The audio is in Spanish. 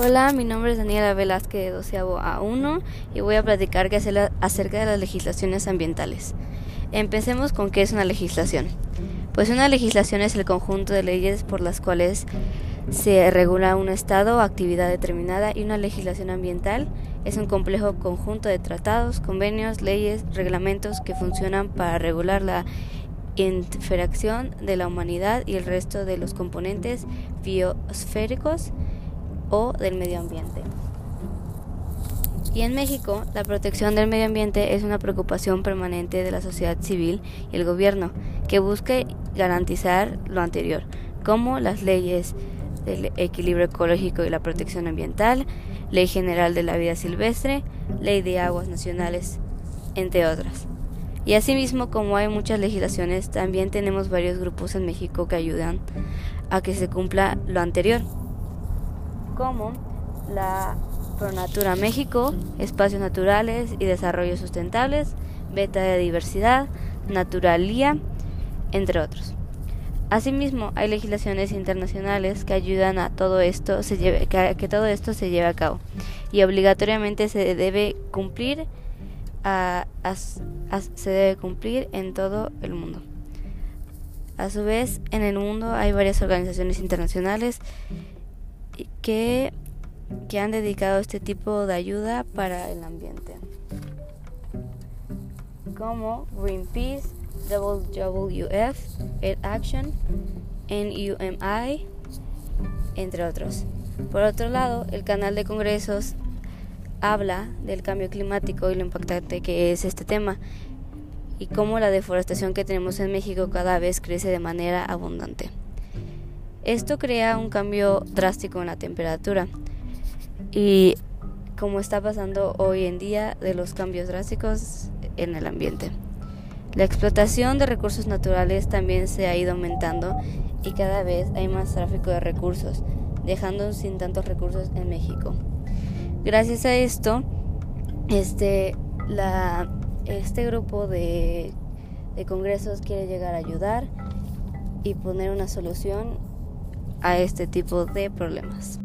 Hola, mi nombre es Daniela Velázquez de Doceavo A1 y voy a platicar acerca de las legislaciones ambientales. Empecemos con qué es una legislación. Pues una legislación es el conjunto de leyes por las cuales se regula un estado o actividad determinada y una legislación ambiental es un complejo conjunto de tratados, convenios, leyes, reglamentos que funcionan para regular la interacción de la humanidad y el resto de los componentes biosféricos o del medio ambiente. Y en México, la protección del medio ambiente es una preocupación permanente de la sociedad civil y el gobierno, que busca garantizar lo anterior, como las leyes del equilibrio ecológico y la protección ambiental, Ley General de la Vida Silvestre, Ley de Aguas Nacionales, entre otras. Y asimismo, como hay muchas legislaciones, también tenemos varios grupos en México que ayudan a que se cumpla lo anterior como la Pronatura México, Espacios Naturales y Desarrollo Sustentables, Beta de Diversidad, Naturalía, entre otros. Asimismo, hay legislaciones internacionales que ayudan a todo esto se lleve, que, todo esto se lleve a cabo y obligatoriamente se debe cumplir se debe cumplir en todo el mundo. A su vez, en el mundo hay varias organizaciones internacionales que, que han dedicado este tipo de ayuda para el ambiente, como Greenpeace, WWF, Air Action, NUMI, entre otros. Por otro lado, el canal de congresos habla del cambio climático y lo impactante que es este tema y cómo la deforestación que tenemos en México cada vez crece de manera abundante. Esto crea un cambio drástico en la temperatura y como está pasando hoy en día de los cambios drásticos en el ambiente. La explotación de recursos naturales también se ha ido aumentando y cada vez hay más tráfico de recursos, dejando sin tantos recursos en México. Gracias a esto, este, la, este grupo de, de congresos quiere llegar a ayudar y poner una solución a este tipo de problemas.